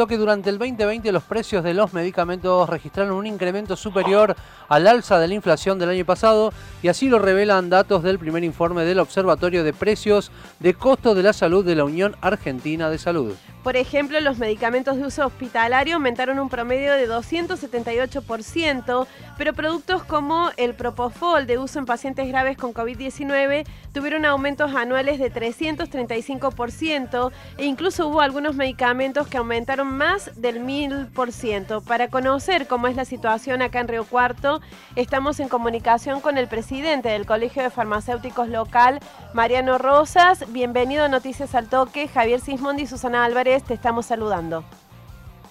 toque durante el 2020 los precios de los medicamentos registraron un incremento superior al alza de la inflación del año pasado y así lo revelan datos del primer informe del Observatorio de Precios de Costo de la Salud de la Unión Argentina de Salud. Por ejemplo, los medicamentos de uso hospitalario aumentaron un promedio de 278%, pero productos como el Propofol de uso en pacientes graves con COVID-19 tuvieron aumentos anuales de 335% e incluso hubo algunos medicamentos que aumentaron más del 1000%. Para conocer cómo es la situación acá en Río Cuarto, estamos en comunicación con el presidente del Colegio de Farmacéuticos local, Mariano Rosas. Bienvenido a Noticias al Toque, Javier Sismondi y Susana Álvarez te estamos saludando.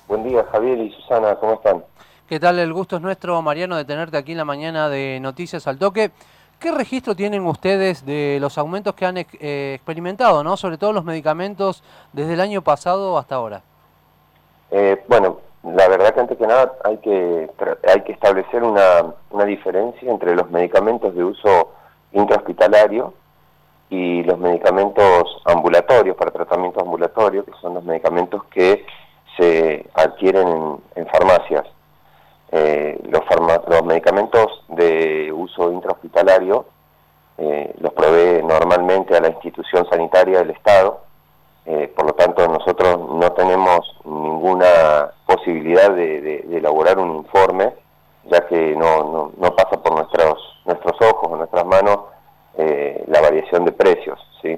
Buen día, Javier y Susana, ¿cómo están? ¿Qué tal? El gusto es nuestro, Mariano, de tenerte aquí en la mañana de Noticias al Toque. ¿Qué registro tienen ustedes de los aumentos que han eh, experimentado, ¿no? sobre todo los medicamentos, desde el año pasado hasta ahora? Eh, bueno, la verdad que antes que nada hay que, hay que establecer una, una diferencia entre los medicamentos de uso intrahospitalario y los medicamentos ambulatorios, para tratamiento ambulatorio, que son los medicamentos que se adquieren en, farmacias. Eh, los, los, medicamentos de uso intrahospitalario eh, los provee normalmente a la institución sanitaria del Estado, eh, por lo tanto nosotros no tenemos ninguna posibilidad de, elaborar un informe, ya que no, no, no pasa por nuestros, nuestros ojos o nuestras manos eh, la variación de precios. ¿sí?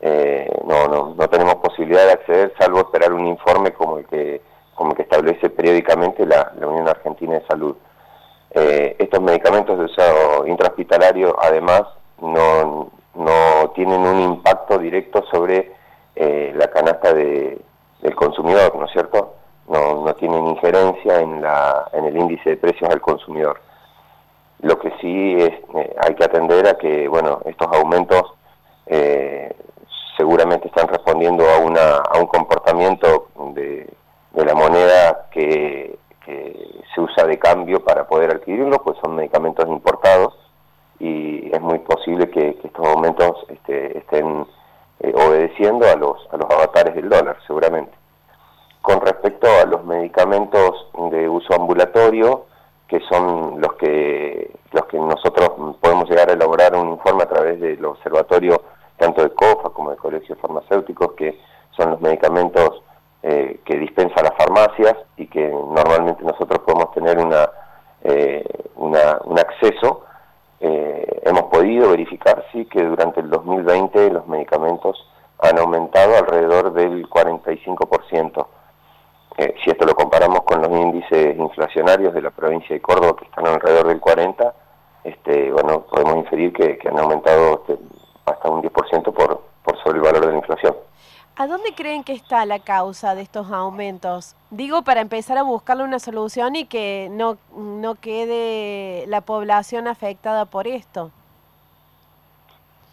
Eh, no, no, no tenemos posibilidad de acceder salvo esperar un informe como el que, como el que establece periódicamente la, Unión Argentina de Salud. Eh, estos medicamentos de uso intrahospitalario además no, no tienen un impacto directo sobre la canasta de, del consumidor, ¿no es cierto? No, no tienen injerencia en, la, en el índice de precios al consumidor. Lo que sí es, eh, hay que atender a que, bueno, estos aumentos eh, seguramente están respondiendo a, una, a un comportamiento de, la moneda que, se usa de cambio para poder adquirirlo, pues son medicamentos importados y es muy posible que, estos aumentos este, estén eh, obedeciendo a los, a los avatares del dólar, seguramente. Con respecto a los medicamentos de uso ambulatorio, que son los que, los que nosotros podemos llegar a elaborar un informe a través del observatorio tanto de COFA como de colegios farmacéuticos, que son los medicamentos eh, que dispensa las farmacias y que normalmente nosotros podemos tener una, eh, un acceso. Eh, hemos podido verificar, sí, que durante el 2020 los medicamentos han aumentado alrededor del 45%. Eh, si esto lo comparamos con los índices inflacionarios de la provincia de Córdoba, que están alrededor del 40, este, bueno, podemos inferir que, han aumentado este, hasta un 10% por, por sobre el valor de la inflación. ¿A dónde creen que está la causa de estos aumentos? Digo, para empezar a buscarle una solución y que no, no quede la población afectada por esto.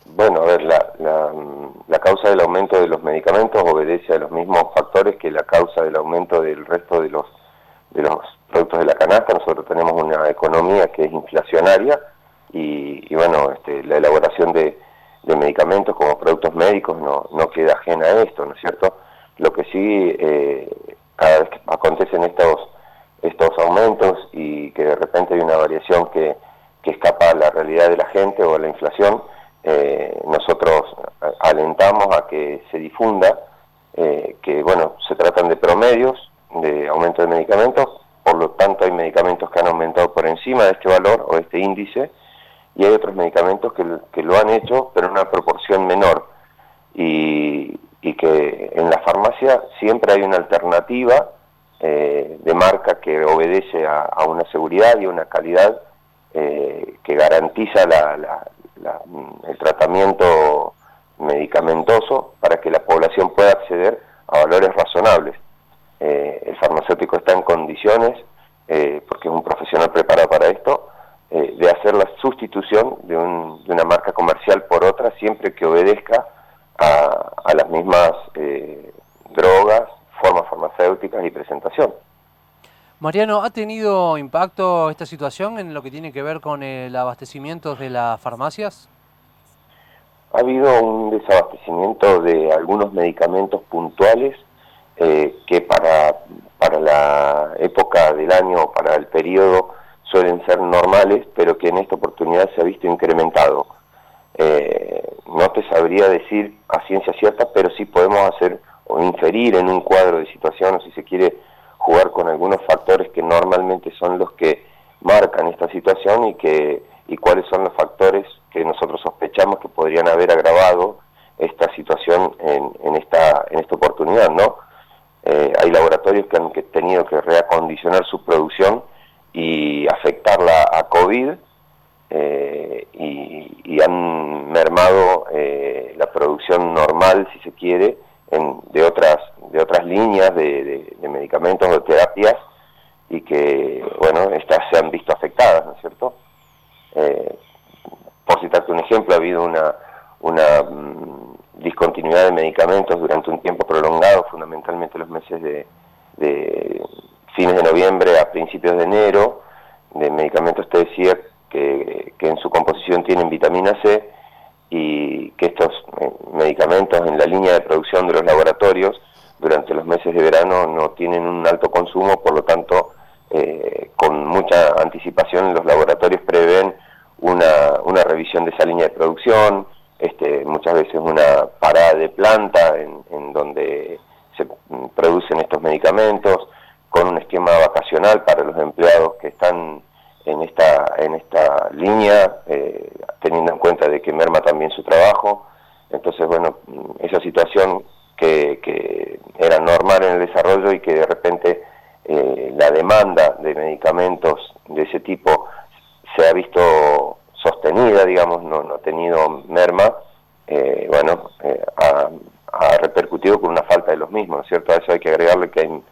Bueno, a ver, la, la, causa del aumento de los medicamentos obedece a los mismos factores que la causa del aumento del resto de los, de los productos de la canasta. Nosotros tenemos una economía que es inflacionaria y, bueno, este, la elaboración de, medicamentos como productos médicos no, no queda ajena a esto, ¿no es cierto? Lo que sí, eh, cada vez que acontecen estos, estos aumentos y que de repente hay una variación que, que escapa a la realidad de la gente o a la inflación, alentamos a que se difunda eh, que, bueno, se tratan de promedios de aumento de medicamentos, por lo tanto hay medicamentos que han aumentado por encima de este valor o este índice, y hay otros medicamentos que, que lo han hecho, pero en una proporción menor, y, y que en la farmacia siempre hay una alternativa eh, de marca que obedece a, una seguridad y una calidad que garantiza la, el tratamiento medicamentoso para que la población pueda acceder a valores razonables. Eh, el farmacéutico está en condiciones, eh, porque es un profesional preparado para esto, eh, de hacer la sustitución de, una marca comercial por otra siempre que obedezca a, a las mismas drogas, formas farmacéuticas y presentación. Mariano, ¿ha tenido impacto esta situación en lo que tiene que ver con el abastecimiento de las farmacias? Ha habido un desabastecimiento de algunos medicamentos puntuales eh, que para la época del año, para el periodo, suelen ser normales, pero que en esta oportunidad se ha visto incrementado. Eh, no te sabría decir a ciencia cierta, pero sí podemos hacer o inferir en un cuadro de situación, o si se quiere jugar con algunos factores que normalmente son los que marcan esta situación y que y cuáles son los factores que nosotros sospechamos que podrían haber agravado esta situación en, en esta en esta oportunidad, ¿no? Eh, hay laboratorios que han tenido que reacondicionar su producción y afectarla a COVID eh, y, han mermado eh, la producción normal, si se quiere, en, de otras de otras líneas de, medicamentos o terapias y que, bueno, estas se han visto afectadas, ¿no es cierto? Por citarte un ejemplo, ha habido una, mm, discontinuidad de medicamentos durante un tiempo prolongado, fundamentalmente los meses de, fines de noviembre a principios de enero, de medicamentos, te decía, que, en su composición tienen vitamina C y que estos eh, medicamentos en la línea de producción de los laboratorios durante los meses de verano no tienen un alto consumo, por lo tanto, eh, con mucha anticipación los laboratorios prevén una, una revisión de esa línea de producción, este, muchas veces una parada de planta en, donde se producen estos medicamentos, con un esquema vacacional para los empleados que están en esta, en esta línea, eh, teniendo en cuenta de que merma también su trabajo. Entonces, bueno, esa situación que, que era normal en el desarrollo y que de repente eh, la demanda de medicamentos de ese tipo se ha visto sostenida, digamos, no, no ha tenido merma, eh, bueno, eh, ha, repercutido con una falta de los mismos, ¿no es cierto? A eso hay que agregarle que hay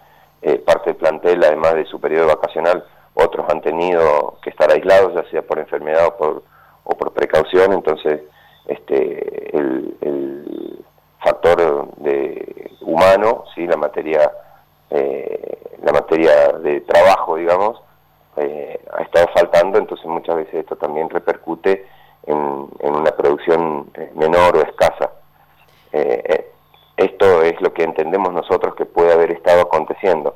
eh, parte del plantel, además de su periodo vacacional, otros han tenido que estar aislados, ya sea por enfermedad o por, o por precaución, entonces este, el, el factor de humano, ¿sí? la materia la materia de trabajo, digamos, eh, ha estado faltando, entonces muchas veces esto también repercute en, una producción eh, menor o escasa. Eh, esto es lo que entendemos nosotros que puede haber estado aconteciendo.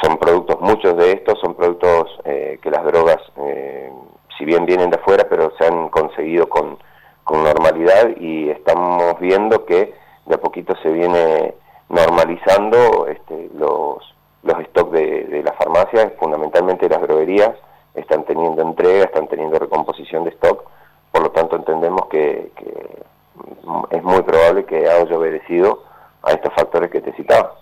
son productos, muchos de estos son productos que las drogas, si bien vienen de afuera, pero se han conseguido con, con normalidad y estamos viendo que de a poquito se viene normalizando este, los los stocks de, de las farmacias, fundamentalmente las droguerías, están teniendo entrega, están teniendo recomposición de stock, por lo tanto entendemos que, es muy probable que haya obedecido a estos factores que te citaba.